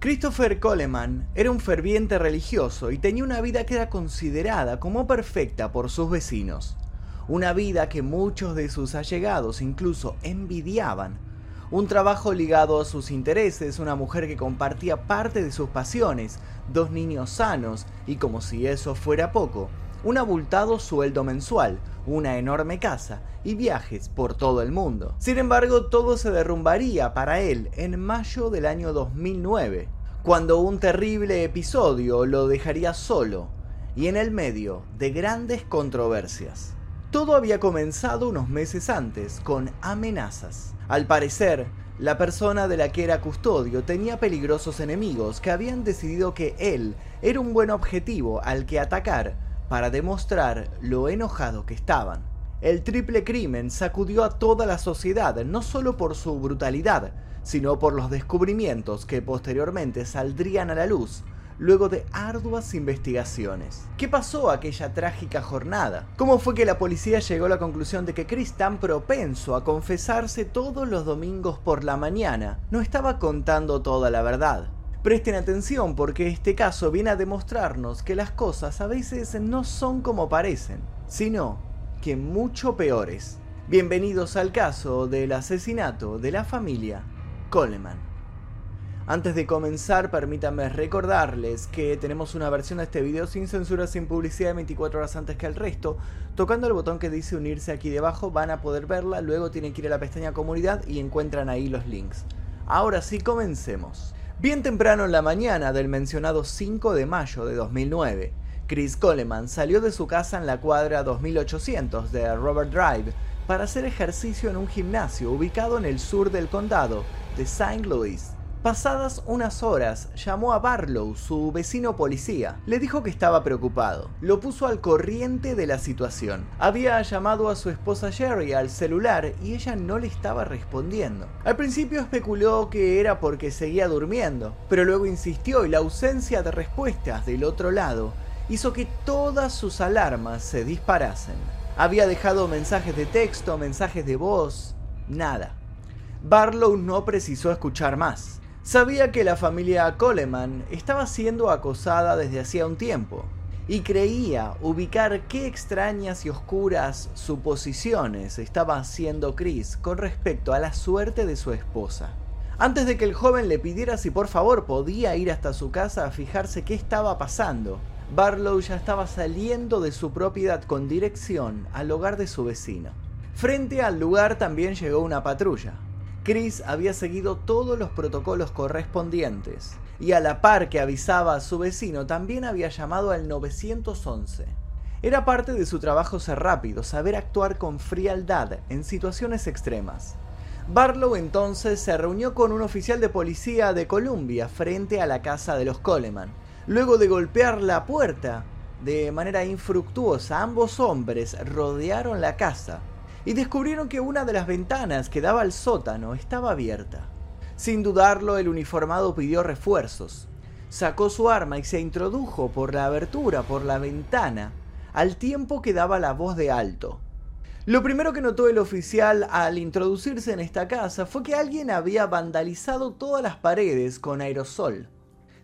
Christopher Coleman era un ferviente religioso y tenía una vida que era considerada como perfecta por sus vecinos. Una vida que muchos de sus allegados incluso envidiaban. Un trabajo ligado a sus intereses, una mujer que compartía parte de sus pasiones, dos niños sanos y como si eso fuera poco, un abultado sueldo mensual, una enorme casa y viajes por todo el mundo. Sin embargo, todo se derrumbaría para él en mayo del año 2009, cuando un terrible episodio lo dejaría solo y en el medio de grandes controversias. Todo había comenzado unos meses antes con amenazas. Al parecer, la persona de la que era custodio tenía peligrosos enemigos que habían decidido que él era un buen objetivo al que atacar para demostrar lo enojado que estaban. El triple crimen sacudió a toda la sociedad, no solo por su brutalidad, sino por los descubrimientos que posteriormente saldrían a la luz luego de arduas investigaciones. ¿Qué pasó aquella trágica jornada? ¿Cómo fue que la policía llegó a la conclusión de que Chris, tan propenso a confesarse todos los domingos por la mañana, no estaba contando toda la verdad? Presten atención porque este caso viene a demostrarnos que las cosas a veces no son como parecen, sino que mucho peores. Bienvenidos al caso del asesinato de la familia Coleman. Antes de comenzar, permítanme recordarles que tenemos una versión de este video sin censura, sin publicidad, 24 horas antes que el resto. Tocando el botón que dice unirse aquí debajo van a poder verla, luego tienen que ir a la pestaña comunidad y encuentran ahí los links. Ahora sí, comencemos. Bien temprano en la mañana del mencionado 5 de mayo de 2009, Chris Coleman salió de su casa en la cuadra 2800 de Robert Drive para hacer ejercicio en un gimnasio ubicado en el sur del condado de St. Louis. Pasadas unas horas, llamó a Barlow, su vecino policía. Le dijo que estaba preocupado. Lo puso al corriente de la situación. Había llamado a su esposa Sherry al celular y ella no le estaba respondiendo. Al principio especuló que era porque seguía durmiendo, pero luego insistió y la ausencia de respuestas del otro lado hizo que todas sus alarmas se disparasen. Había dejado mensajes de texto, mensajes de voz, nada. Barlow no precisó escuchar más. Sabía que la familia Coleman estaba siendo acosada desde hacía un tiempo y creía ubicar qué extrañas y oscuras suposiciones estaba haciendo Chris con respecto a la suerte de su esposa. Antes de que el joven le pidiera si por favor podía ir hasta su casa a fijarse qué estaba pasando, Barlow ya estaba saliendo de su propiedad con dirección al hogar de su vecino. Frente al lugar también llegó una patrulla, Chris había seguido todos los protocolos correspondientes y a la par que avisaba a su vecino también había llamado al 911. Era parte de su trabajo ser rápido, saber actuar con frialdad en situaciones extremas. Barlow entonces se reunió con un oficial de policía de Columbia frente a la casa de los Coleman. Luego de golpear la puerta de manera infructuosa, ambos hombres rodearon la casa y descubrieron que una de las ventanas que daba al sótano estaba abierta. Sin dudarlo, el uniformado pidió refuerzos. Sacó su arma y se introdujo por la abertura, por la ventana, al tiempo que daba la voz de alto. Lo primero que notó el oficial al introducirse en esta casa fue que alguien había vandalizado todas las paredes con aerosol.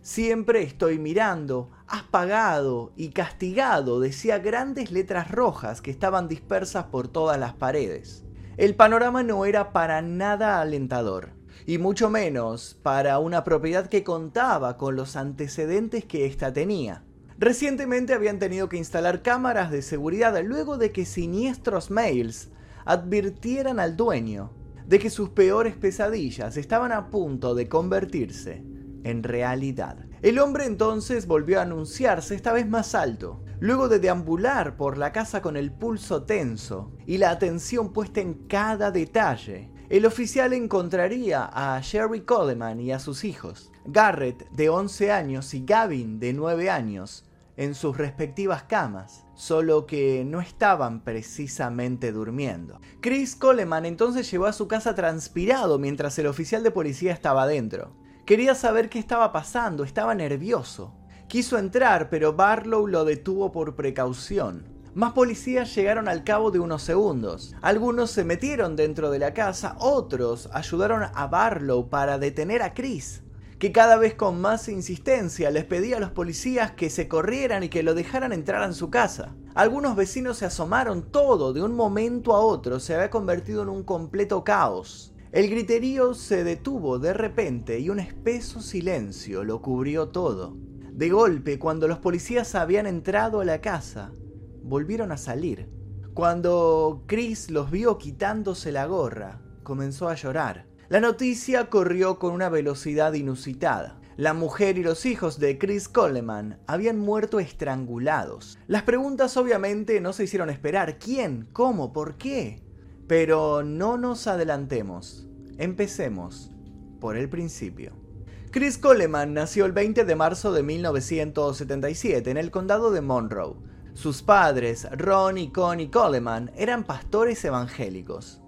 Siempre estoy mirando, has pagado y castigado, decía grandes letras rojas que estaban dispersas por todas las paredes. El panorama no era para nada alentador, y mucho menos para una propiedad que contaba con los antecedentes que ésta tenía. Recientemente habían tenido que instalar cámaras de seguridad luego de que siniestros mails advirtieran al dueño de que sus peores pesadillas estaban a punto de convertirse en realidad. El hombre entonces volvió a anunciarse esta vez más alto, luego de deambular por la casa con el pulso tenso y la atención puesta en cada detalle. El oficial encontraría a Sherry Coleman y a sus hijos, Garrett de 11 años y Gavin de 9 años, en sus respectivas camas, solo que no estaban precisamente durmiendo. Chris Coleman entonces llegó a su casa transpirado mientras el oficial de policía estaba dentro. Quería saber qué estaba pasando, estaba nervioso. Quiso entrar, pero Barlow lo detuvo por precaución. Más policías llegaron al cabo de unos segundos. Algunos se metieron dentro de la casa, otros ayudaron a Barlow para detener a Chris. que cada vez con más insistencia les pedía a los policías que se corrieran y que lo dejaran entrar en su casa. Algunos vecinos se asomaron, todo de un momento a otro se había convertido en un completo caos. El griterío se detuvo de repente y un espeso silencio lo cubrió todo. De golpe, cuando los policías habían entrado a la casa, volvieron a salir. Cuando Chris los vio quitándose la gorra, comenzó a llorar. La noticia corrió con una velocidad inusitada. La mujer y los hijos de Chris Coleman habían muerto estrangulados. Las preguntas obviamente no se hicieron esperar. ¿Quién? ¿Cómo? ¿Por qué? Pero no nos adelantemos. Empecemos por el principio. Chris Coleman nació el 20 de marzo de 1977 en el condado de Monroe. Sus padres, Ron y Connie Coleman, eran pastores evangélicos.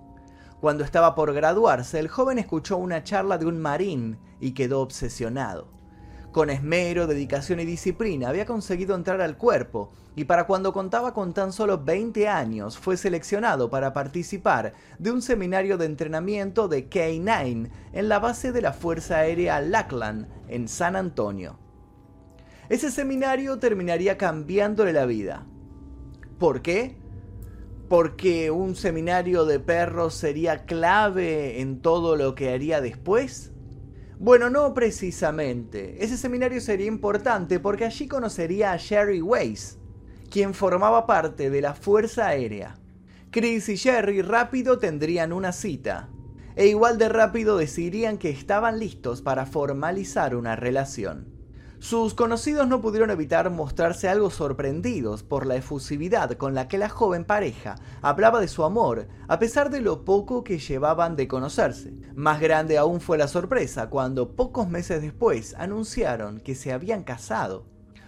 Cuando estaba por graduarse, el joven escuchó una charla de un marín y quedó obsesionado. Con esmero, dedicación y disciplina había conseguido entrar al cuerpo y para cuando contaba con tan solo 20 años fue seleccionado para participar de un seminario de entrenamiento de K-9 en la base de la Fuerza Aérea Lackland en San Antonio. Ese seminario terminaría cambiándole la vida. ¿Por qué? porque un seminario de perros sería clave en todo lo que haría después? Bueno, no precisamente. Ese seminario sería importante porque allí conocería a Sherry Weiss, quien formaba parte de la Fuerza Aérea. Chris y Sherry rápido tendrían una cita, e igual de rápido decidirían que estaban listos para formalizar una relación. Sus conocidos no pudieron evitar mostrarse algo sorprendidos por la efusividad con la que la joven pareja hablaba de su amor, a pesar de lo poco que llevaban de conocerse. Más grande aún fue la sorpresa cuando pocos meses después anunciaron que se habían casado.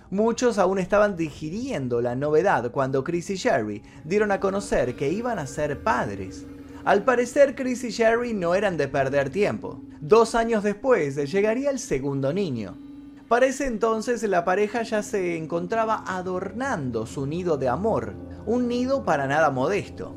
Muchos aún estaban digiriendo la novedad cuando Chris y Sherry dieron a conocer que iban a ser padres. Al parecer Chris y Sherry no eran de perder tiempo. Dos años después llegaría el segundo niño. Para ese entonces la pareja ya se encontraba adornando su nido de amor, un nido para nada modesto.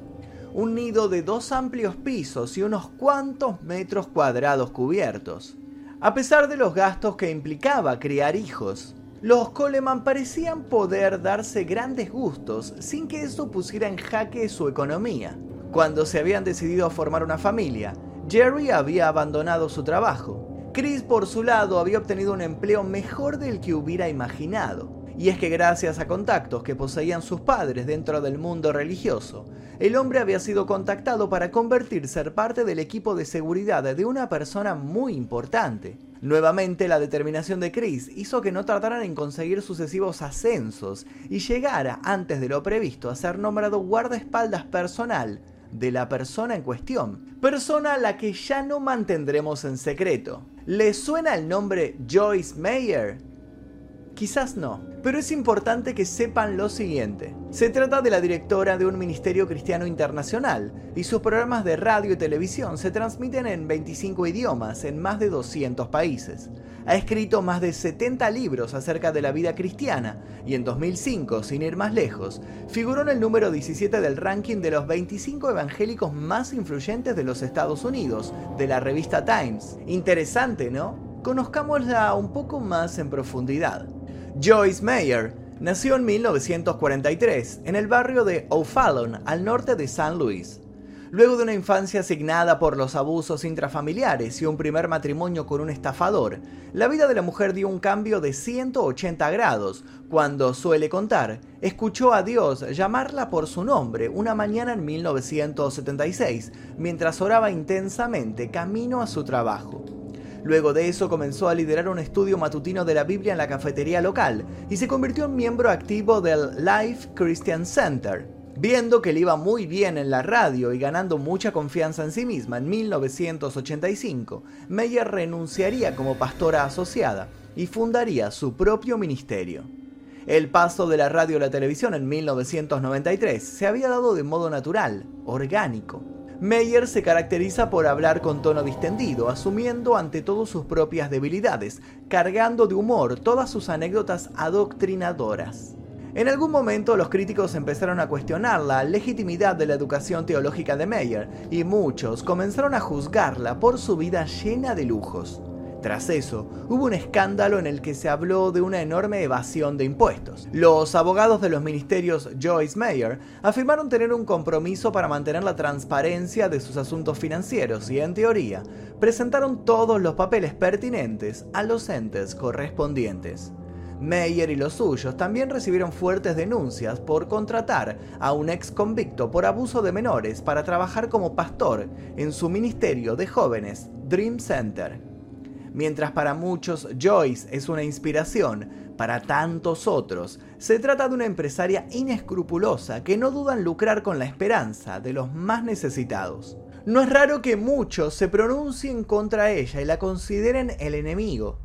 Un nido de dos amplios pisos y unos cuantos metros cuadrados cubiertos. A pesar de los gastos que implicaba criar hijos, los Coleman parecían poder darse grandes gustos sin que eso pusiera en jaque su economía. Cuando se habían decidido a formar una familia, Jerry había abandonado su trabajo Chris por su lado había obtenido un empleo mejor del que hubiera imaginado. Y es que gracias a contactos que poseían sus padres dentro del mundo religioso, el hombre había sido contactado para convertirse en parte del equipo de seguridad de una persona muy importante. Nuevamente la determinación de Chris hizo que no trataran en conseguir sucesivos ascensos y llegara antes de lo previsto a ser nombrado guardaespaldas personal de la persona en cuestión, persona a la que ya no mantendremos en secreto. ¿Le suena el nombre Joyce Mayer? Quizás no, pero es importante que sepan lo siguiente. Se trata de la directora de un ministerio cristiano internacional y sus programas de radio y televisión se transmiten en 25 idiomas en más de 200 países. Ha escrito más de 70 libros acerca de la vida cristiana y en 2005, sin ir más lejos, figuró en el número 17 del ranking de los 25 evangélicos más influyentes de los Estados Unidos, de la revista Times. Interesante, ¿no? Conozcámosla un poco más en profundidad. Joyce Mayer nació en 1943 en el barrio de O'Fallon, al norte de San Luis. Luego de una infancia asignada por los abusos intrafamiliares y un primer matrimonio con un estafador, la vida de la mujer dio un cambio de 180 grados cuando, suele contar, escuchó a Dios llamarla por su nombre una mañana en 1976 mientras oraba intensamente camino a su trabajo. Luego de eso comenzó a liderar un estudio matutino de la Biblia en la cafetería local y se convirtió en miembro activo del Life Christian Center. Viendo que le iba muy bien en la radio y ganando mucha confianza en sí misma en 1985, Meyer renunciaría como pastora asociada y fundaría su propio ministerio. El paso de la radio a la televisión en 1993 se había dado de modo natural, orgánico. Meyer se caracteriza por hablar con tono distendido, asumiendo ante todo sus propias debilidades, cargando de humor todas sus anécdotas adoctrinadoras. En algún momento los críticos empezaron a cuestionar la legitimidad de la educación teológica de Meyer y muchos comenzaron a juzgarla por su vida llena de lujos. Tras eso, hubo un escándalo en el que se habló de una enorme evasión de impuestos. Los abogados de los ministerios Joyce Mayer afirmaron tener un compromiso para mantener la transparencia de sus asuntos financieros y, en teoría, presentaron todos los papeles pertinentes a los entes correspondientes. Mayer y los suyos también recibieron fuertes denuncias por contratar a un ex convicto por abuso de menores para trabajar como pastor en su ministerio de jóvenes, Dream Center. Mientras para muchos Joyce es una inspiración, para tantos otros se trata de una empresaria inescrupulosa que no duda en lucrar con la esperanza de los más necesitados. No es raro que muchos se pronuncien contra ella y la consideren el enemigo.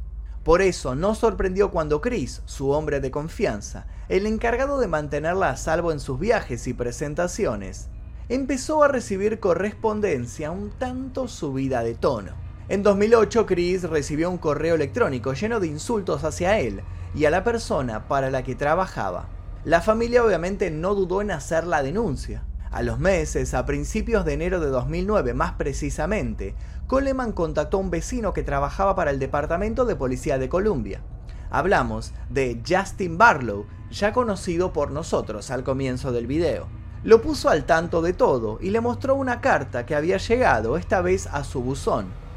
Por eso no sorprendió cuando Chris, su hombre de confianza, el encargado de mantenerla a salvo en sus viajes y presentaciones, empezó a recibir correspondencia un tanto subida de tono. En 2008, Chris recibió un correo electrónico lleno de insultos hacia él y a la persona para la que trabajaba. La familia obviamente no dudó en hacer la denuncia. A los meses, a principios de enero de 2009 más precisamente, Coleman contactó a un vecino que trabajaba para el Departamento de Policía de Columbia. Hablamos de Justin Barlow, ya conocido por nosotros al comienzo del video. Lo puso al tanto de todo y le mostró una carta que había llegado esta vez a su buzón.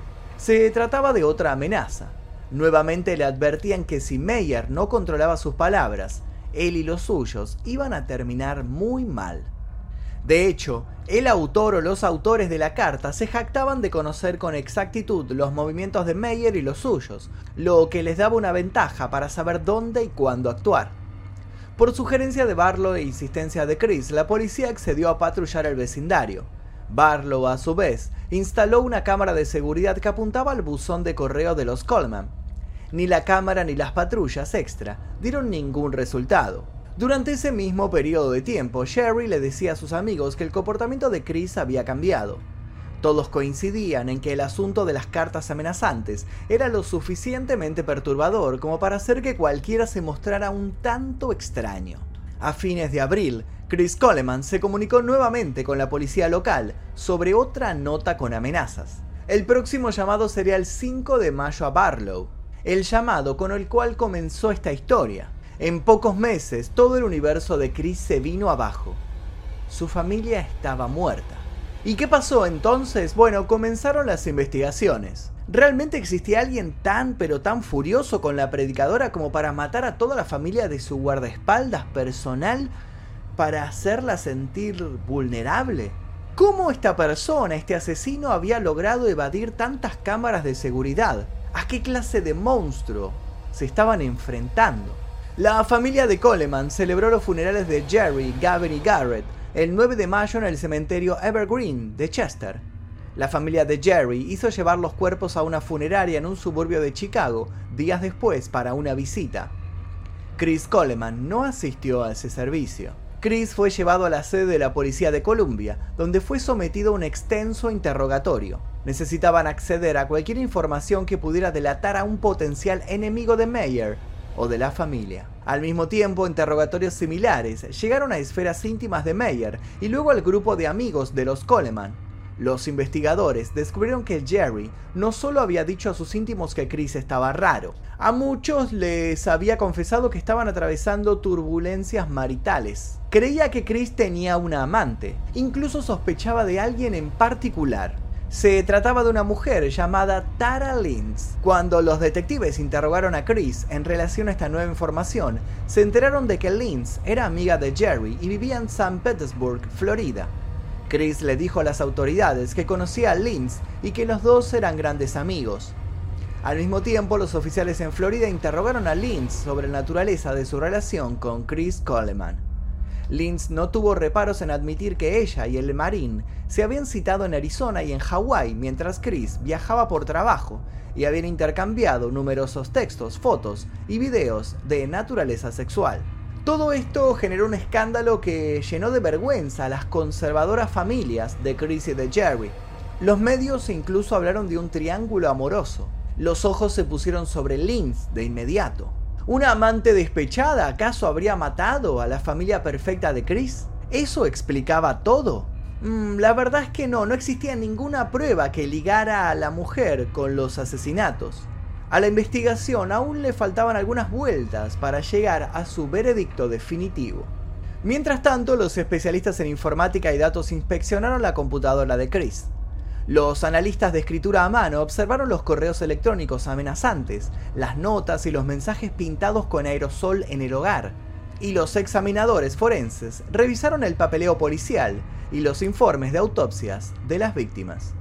Se trataba de otra amenaza. Nuevamente le advertían que si Meyer no controlaba sus palabras, él y los suyos iban a terminar muy mal. De hecho, el autor o los autores de la carta se jactaban de conocer con exactitud los movimientos de Meyer y los suyos, lo que les daba una ventaja para saber dónde y cuándo actuar. Por sugerencia de Barlow e insistencia de Chris, la policía accedió a patrullar el vecindario. Barlow, a su vez, instaló una cámara de seguridad que apuntaba al buzón de correo de los Coleman. Ni la cámara ni las patrullas extra dieron ningún resultado. Durante ese mismo periodo de tiempo, Sherry le decía a sus amigos que el comportamiento de Chris había cambiado. Todos coincidían en que el asunto de las cartas amenazantes era lo suficientemente perturbador como para hacer que cualquiera se mostrara un tanto extraño. A fines de abril, Chris Coleman se comunicó nuevamente con la policía local sobre otra nota con amenazas. El próximo llamado sería el 5 de mayo a Barlow, el llamado con el cual comenzó esta historia. En pocos meses todo el universo de Chris se vino abajo. Su familia estaba muerta. ¿Y qué pasó entonces? Bueno, comenzaron las investigaciones. ¿Realmente existía alguien tan pero tan furioso con la predicadora como para matar a toda la familia de su guardaespaldas personal para hacerla sentir vulnerable. ¿Cómo esta persona, este asesino, había logrado evadir tantas cámaras de seguridad? ¿A qué clase de monstruo se estaban enfrentando? La familia de Coleman celebró los funerales de Jerry, Gavin y Garrett el 9 de mayo en el cementerio Evergreen de Chester. La familia de Jerry hizo llevar los cuerpos a una funeraria en un suburbio de Chicago días después para una visita. Chris Coleman no asistió a ese servicio. Chris fue llevado a la sede de la policía de Columbia, donde fue sometido a un extenso interrogatorio. Necesitaban acceder a cualquier información que pudiera delatar a un potencial enemigo de Mayer o de la familia. Al mismo tiempo, interrogatorios similares llegaron a esferas íntimas de Mayer y luego al grupo de amigos de los Coleman, los investigadores descubrieron que Jerry no solo había dicho a sus íntimos que Chris estaba raro, a muchos les había confesado que estaban atravesando turbulencias maritales. Creía que Chris tenía una amante, incluso sospechaba de alguien en particular. Se trataba de una mujer llamada Tara Lynch. Cuando los detectives interrogaron a Chris en relación a esta nueva información, se enteraron de que Lynch era amiga de Jerry y vivía en San Petersburg, Florida. Chris le dijo a las autoridades que conocía a Linz y que los dos eran grandes amigos. Al mismo tiempo, los oficiales en Florida interrogaron a Linz sobre la naturaleza de su relación con Chris Coleman. Linz no tuvo reparos en admitir que ella y el marín se habían citado en Arizona y en Hawái mientras Chris viajaba por trabajo y habían intercambiado numerosos textos, fotos y videos de naturaleza sexual. Todo esto generó un escándalo que llenó de vergüenza a las conservadoras familias de Chris y de Jerry. Los medios incluso hablaron de un triángulo amoroso. Los ojos se pusieron sobre Linz de inmediato. ¿Una amante despechada acaso habría matado a la familia perfecta de Chris? ¿Eso explicaba todo? Mm, la verdad es que no, no existía ninguna prueba que ligara a la mujer con los asesinatos. A la investigación aún le faltaban algunas vueltas para llegar a su veredicto definitivo. Mientras tanto, los especialistas en informática y datos inspeccionaron la computadora de Chris. Los analistas de escritura a mano observaron los correos electrónicos amenazantes, las notas y los mensajes pintados con aerosol en el hogar, y los examinadores forenses revisaron el papeleo policial y los informes de autopsias de las víctimas.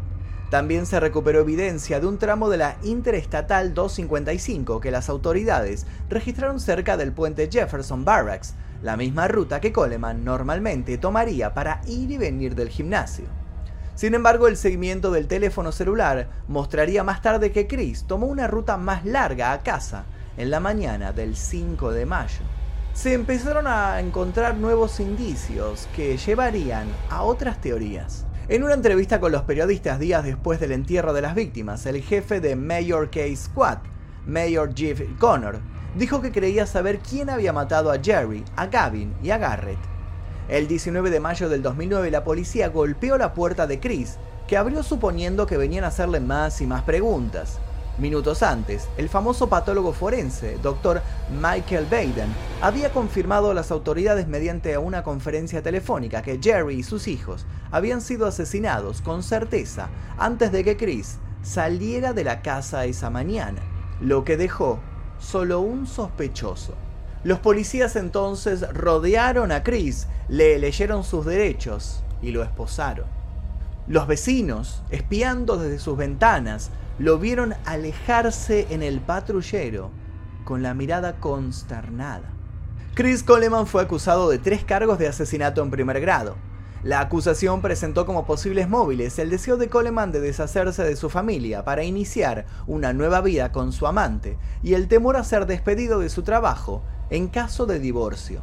También se recuperó evidencia de un tramo de la Interestatal 255 que las autoridades registraron cerca del puente Jefferson Barracks, la misma ruta que Coleman normalmente tomaría para ir y venir del gimnasio. Sin embargo, el seguimiento del teléfono celular mostraría más tarde que Chris tomó una ruta más larga a casa en la mañana del 5 de mayo. Se empezaron a encontrar nuevos indicios que llevarían a otras teorías. En una entrevista con los periodistas días después del entierro de las víctimas, el jefe de Mayor Case Squad, Mayor Jeff Connor, dijo que creía saber quién había matado a Jerry, a Gavin y a Garrett. El 19 de mayo del 2009 la policía golpeó la puerta de Chris, que abrió suponiendo que venían a hacerle más y más preguntas. Minutos antes, el famoso patólogo forense, Dr. Michael Baden, había confirmado a las autoridades mediante una conferencia telefónica que Jerry y sus hijos habían sido asesinados con certeza antes de que Chris saliera de la casa esa mañana, lo que dejó solo un sospechoso. Los policías entonces rodearon a Chris, le leyeron sus derechos y lo esposaron. Los vecinos, espiando desde sus ventanas, lo vieron alejarse en el patrullero con la mirada consternada. Chris Coleman fue acusado de tres cargos de asesinato en primer grado. La acusación presentó como posibles móviles el deseo de Coleman de deshacerse de su familia para iniciar una nueva vida con su amante y el temor a ser despedido de su trabajo en caso de divorcio.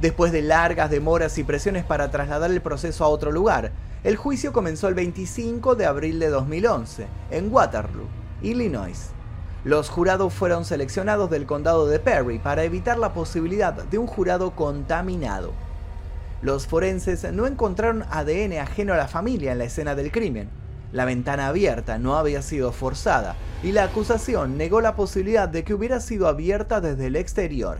Después de largas demoras y presiones para trasladar el proceso a otro lugar, el juicio comenzó el 25 de abril de 2011 en Waterloo, Illinois. Los jurados fueron seleccionados del condado de Perry para evitar la posibilidad de un jurado contaminado. Los forenses no encontraron ADN ajeno a la familia en la escena del crimen. La ventana abierta no había sido forzada y la acusación negó la posibilidad de que hubiera sido abierta desde el exterior.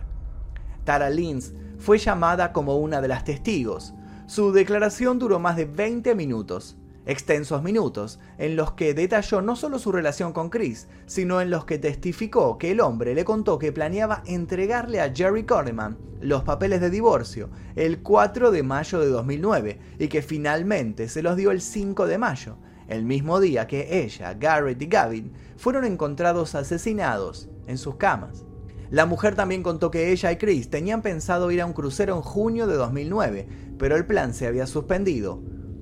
Tara Lins fue llamada como una de las testigos, su declaración duró más de 20 minutos, extensos minutos, en los que detalló no solo su relación con Chris, sino en los que testificó que el hombre le contó que planeaba entregarle a Jerry Coleman los papeles de divorcio el 4 de mayo de 2009 y que finalmente se los dio el 5 de mayo, el mismo día que ella, Garrett y Gavin fueron encontrados asesinados en sus camas. La mujer también contó que ella y Chris tenían pensado ir a un crucero en junio de 2009, pero el plan se había suspendido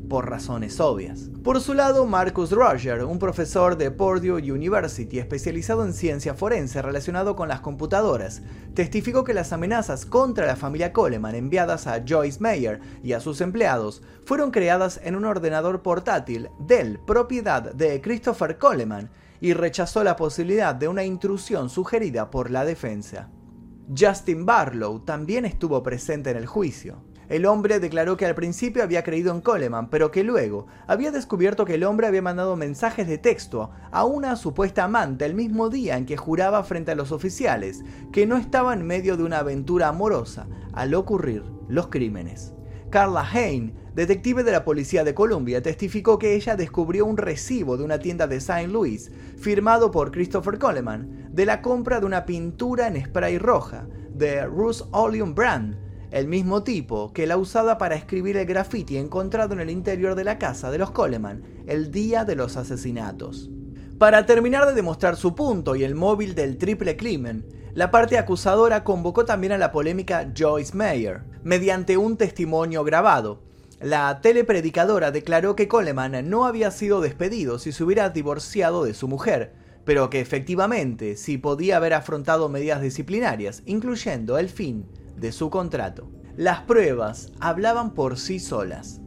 por razones obvias. Por su lado, Marcus Roger, un profesor de Purdue University especializado en ciencia forense relacionado con las computadoras, testificó que las amenazas contra la familia Coleman enviadas a Joyce Mayer y a sus empleados fueron creadas en un ordenador portátil Dell, propiedad de Christopher Coleman, y rechazó la posibilidad de una intrusión sugerida por la defensa. Justin Barlow también estuvo presente en el juicio. El hombre declaró que al principio había creído en Coleman, pero que luego había descubierto que el hombre había mandado mensajes de texto a una supuesta amante el mismo día en que juraba frente a los oficiales que no estaba en medio de una aventura amorosa al ocurrir los crímenes. Carla Hain, detective de la Policía de Columbia, testificó que ella descubrió un recibo de una tienda de St. Louis, firmado por Christopher Coleman, de la compra de una pintura en spray roja, de Ruth Oleum Brand, el mismo tipo que la usada para escribir el graffiti encontrado en el interior de la casa de los Coleman el día de los asesinatos. Para terminar de demostrar su punto y el móvil del triple crimen, la parte acusadora convocó también a la polémica Joyce Mayer, mediante un testimonio grabado. La telepredicadora declaró que Coleman no había sido despedido si se hubiera divorciado de su mujer, pero que efectivamente sí podía haber afrontado medidas disciplinarias, incluyendo el fin de su contrato. Las pruebas hablaban por sí solas.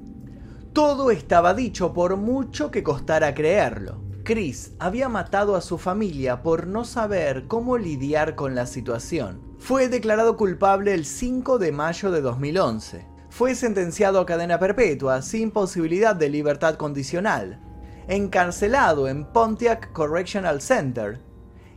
Todo estaba dicho por mucho que costara creerlo. Chris había matado a su familia por no saber cómo lidiar con la situación. Fue declarado culpable el 5 de mayo de 2011. Fue sentenciado a cadena perpetua sin posibilidad de libertad condicional. Encarcelado en Pontiac Correctional Center.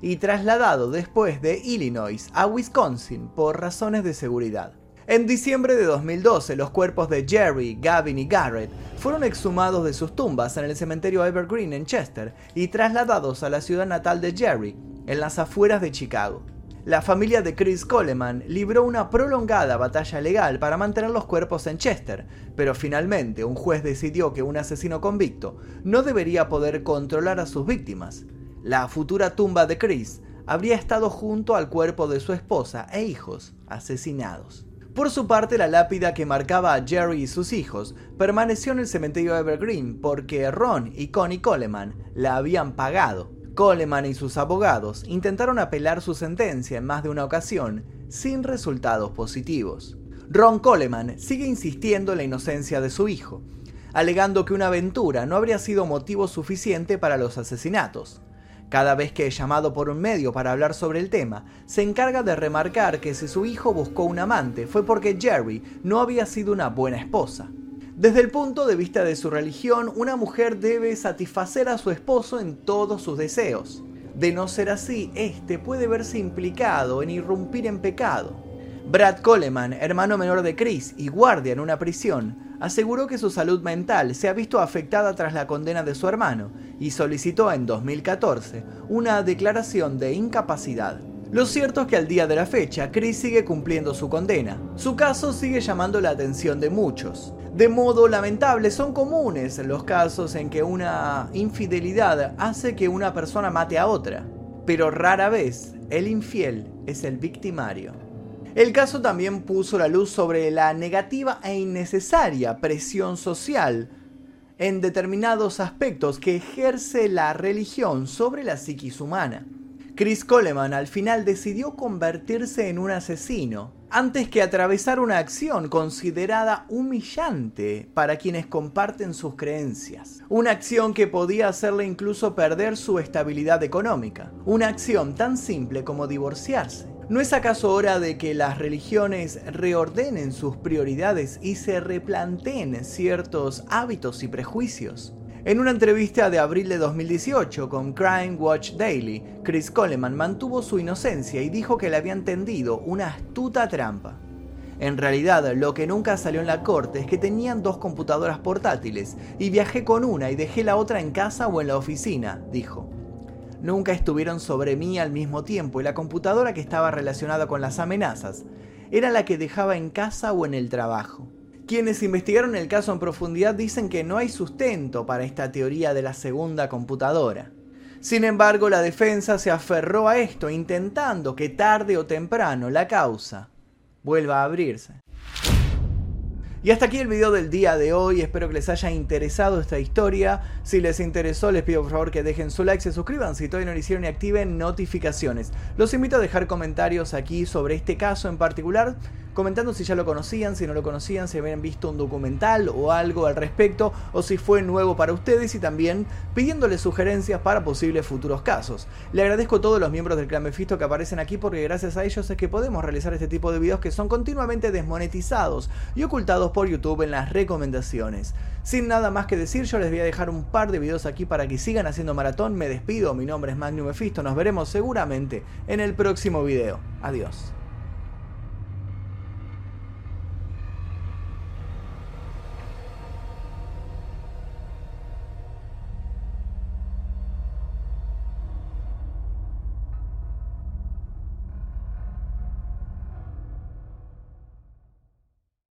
y trasladado después de Illinois a Wisconsin por razones de seguridad. En diciembre de 2012, los cuerpos de Jerry, Gavin y Garrett fueron exhumados de sus tumbas en el cementerio Evergreen en Chester y trasladados a la ciudad natal de Jerry, en las afueras de Chicago. La familia de Chris Coleman libró una prolongada batalla legal para mantener los cuerpos en Chester, pero finalmente un juez decidió que un asesino convicto no debería poder controlar a sus víctimas. La futura tumba de Chris habría estado junto al cuerpo de su esposa e hijos asesinados. Por su parte, la lápida que marcaba a Jerry y sus hijos permaneció en el cementerio Evergreen porque Ron y Connie Coleman la habían pagado. Coleman y sus abogados intentaron apelar su sentencia en más de una ocasión, sin resultados positivos. Ron Coleman sigue insistiendo en la inocencia de su hijo, alegando que una aventura no habría sido motivo suficiente para los asesinatos. Cada vez que es llamado por un medio para hablar sobre el tema, se encarga de remarcar que si su hijo buscó un amante fue porque Jerry no había sido una buena esposa. Desde el punto de vista de su religión, una mujer debe satisfacer a su esposo en todos sus deseos. De no ser así, este puede verse implicado en irrumpir en pecado. Brad Coleman, hermano menor de Chris y guardia en una prisión, aseguró que su salud mental se ha visto afectada tras la condena de su hermano y solicitó en 2014 una declaración de incapacidad. Lo cierto es que al día de la fecha, Chris sigue cumpliendo su condena. Su caso sigue llamando la atención de muchos. De modo lamentable, son comunes los casos en que una infidelidad hace que una persona mate a otra, pero rara vez el infiel es el victimario. El caso también puso la luz sobre la negativa e innecesaria presión social en determinados aspectos que ejerce la religión sobre la psiquis humana. Chris Coleman al final decidió convertirse en un asesino antes que atravesar una acción considerada humillante para quienes comparten sus creencias. Una acción que podía hacerle incluso perder su estabilidad económica. Una acción tan simple como divorciarse. ¿No es acaso hora de que las religiones reordenen sus prioridades y se replanteen ciertos hábitos y prejuicios? En una entrevista de abril de 2018 con Crime Watch Daily, Chris Coleman mantuvo su inocencia y dijo que le habían tendido una astuta trampa. En realidad, lo que nunca salió en la corte es que tenían dos computadoras portátiles y viajé con una y dejé la otra en casa o en la oficina, dijo nunca estuvieron sobre mí al mismo tiempo y la computadora que estaba relacionada con las amenazas era la que dejaba en casa o en el trabajo. Quienes investigaron el caso en profundidad dicen que no hay sustento para esta teoría de la segunda computadora. Sin embargo, la defensa se aferró a esto intentando que tarde o temprano la causa vuelva a abrirse. Y hasta aquí el video del día de hoy, espero que les haya interesado esta historia. Si les interesó, les pido por favor que dejen su like, se suscriban si todavía no lo hicieron y activen notificaciones. Los invito a dejar comentarios aquí sobre este caso en particular comentando si ya lo conocían, si no lo conocían, si habían visto un documental o algo al respecto, o si fue nuevo para ustedes y también pidiéndoles sugerencias para posibles futuros casos. Le agradezco a todos los miembros del clan Mephisto que aparecen aquí porque gracias a ellos es que podemos realizar este tipo de videos que son continuamente desmonetizados y ocultados por YouTube en las recomendaciones. Sin nada más que decir, yo les voy a dejar un par de videos aquí para que sigan haciendo maratón. Me despido, mi nombre es Magnum Mephisto, nos veremos seguramente en el próximo video. Adiós.